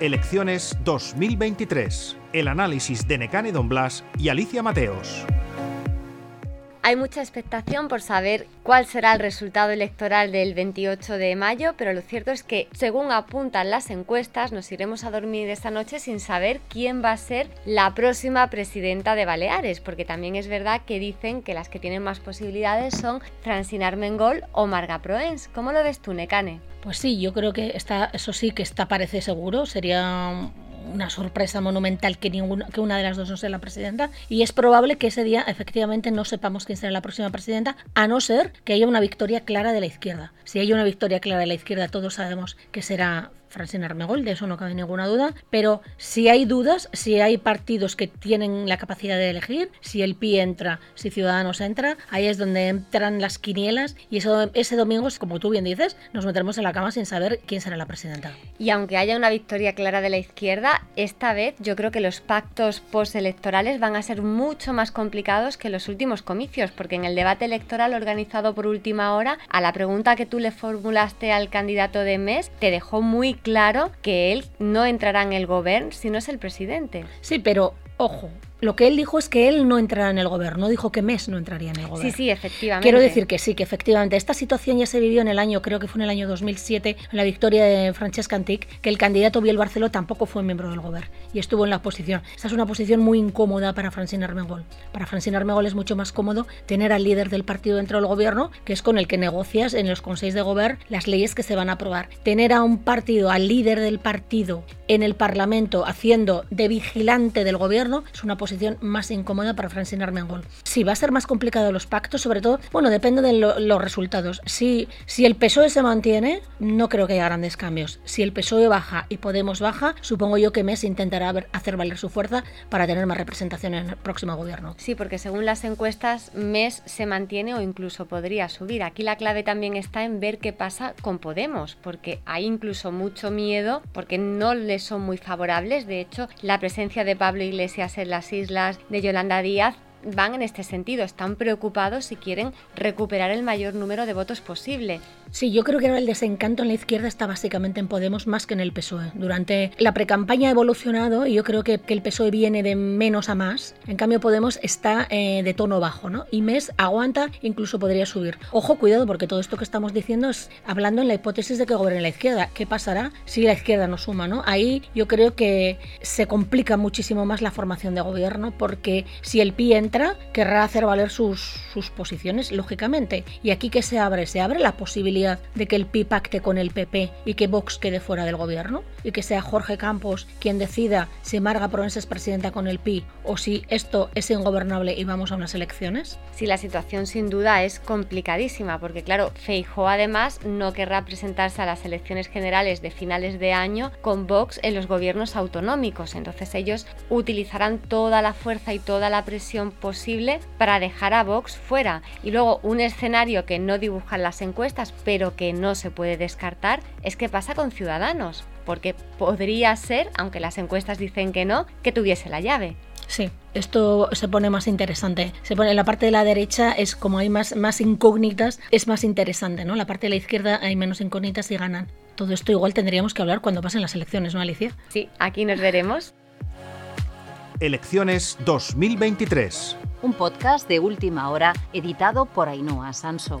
Elecciones 2023. El análisis de Necane Don Blas y Alicia Mateos. Hay mucha expectación por saber cuál será el resultado electoral del 28 de mayo, pero lo cierto es que, según apuntan las encuestas, nos iremos a dormir esta noche sin saber quién va a ser la próxima presidenta de Baleares, porque también es verdad que dicen que las que tienen más posibilidades son Francina Armengol o Marga Proens. ¿Cómo lo ves tú, Necane? Pues sí, yo creo que está, eso sí que está parece seguro, sería una sorpresa monumental que, ninguna, que una de las dos no sea la presidenta y es probable que ese día efectivamente no sepamos quién será la próxima presidenta, a no ser que haya una victoria clara de la izquierda. Si hay una victoria clara de la izquierda, todos sabemos que será Francina Armengol, de eso no cabe ninguna duda, pero si hay dudas, si hay partidos que tienen la capacidad de elegir, si el PI entra, si Ciudadanos entra, ahí es donde entran las quinielas y eso, ese domingo, como tú bien dices, nos meteremos en la cama sin saber quién será la presidenta. Y aunque haya una victoria clara de la izquierda, esta vez yo creo que los pactos postelectorales van a ser mucho más complicados que los últimos comicios, porque en el debate electoral organizado por última hora, a la pregunta que tú le formulaste al candidato de MES, te dejó muy claro que él no entrará en el gobierno si no es el presidente. Sí, pero ojo, lo que él dijo es que él no entrará en el gobierno, dijo que Mes no entraría en el gobierno. Sí, sí, efectivamente. Quiero decir que sí, que efectivamente. Esta situación ya se vivió en el año, creo que fue en el año 2007, en la victoria de Francesca Antic, que el candidato Biel Barceló tampoco fue miembro del gobierno y estuvo en la oposición. Esta es una posición muy incómoda para Francina Armengol. Para Francina Armengol es mucho más cómodo tener al líder del partido dentro del gobierno, que es con el que negocias en los consejos de gobierno las leyes que se van a aprobar. Tener a un partido, al líder del partido en el Parlamento haciendo de vigilante del gobierno es una posición más incómoda cómoda para Francina Armengol. Si va a ser más complicado los pactos, sobre todo, bueno, depende de los resultados. Si, si el PSOE se mantiene, no creo que haya grandes cambios. Si el PSOE baja y Podemos baja, supongo yo que MES intentará hacer valer su fuerza para tener más representación en el próximo gobierno. Sí, porque según las encuestas, MES se mantiene o incluso podría subir. Aquí la clave también está en ver qué pasa con Podemos, porque hay incluso mucho miedo, porque no les son muy favorables. De hecho, la presencia de Pablo Iglesias en las islas de Yolanda Díaz van en este sentido, están preocupados y quieren recuperar el mayor número de votos posible. Sí, yo creo que ahora el desencanto en la izquierda está básicamente en Podemos más que en el PSOE. Durante la precampaña ha evolucionado y yo creo que, el PSOE viene de menos a más. En cambio, Podemos está eh, de tono bajo, ¿no? Y MES aguanta, incluso podría subir. Ojo, cuidado, porque todo esto que estamos diciendo es hablando en la hipótesis de que gobierne la izquierda. ¿Qué pasará si la izquierda no suma, ¿no? Ahí yo creo que se complica muchísimo más la formación de gobierno porque si el PI entra, querrá hacer valer sus, sus posiciones, lógicamente. Y aquí que se abre, se abre la posibilidad de que el PI pacte con el PP y que Vox quede fuera del gobierno y que sea Jorge Campos quien decida si Marga Provenza es presidenta con el PI o si esto es ingobernable y vamos a unas elecciones? Sí, la situación sin duda es complicadísima porque claro, Feijóo además no querrá presentarse a las elecciones generales de finales de año con Vox en los gobiernos autonómicos, entonces ellos utilizarán toda la fuerza y toda la presión posible para dejar a Vox fuera. Y luego un escenario que no dibujan las encuestas pero que no se puede descartar, es que pasa con Ciudadanos, porque podría ser, aunque las encuestas dicen que no, que tuviese la llave. Sí, esto se pone más interesante. Se pone en la parte de la derecha es como hay más, más incógnitas, es más interesante, ¿no? La parte de la izquierda hay menos incógnitas y ganan. Todo esto igual tendríamos que hablar cuando pasen las elecciones, ¿no, Alicia? Sí, aquí nos veremos. Elecciones 2023. Un podcast de última hora editado por Ainhoa Sanso.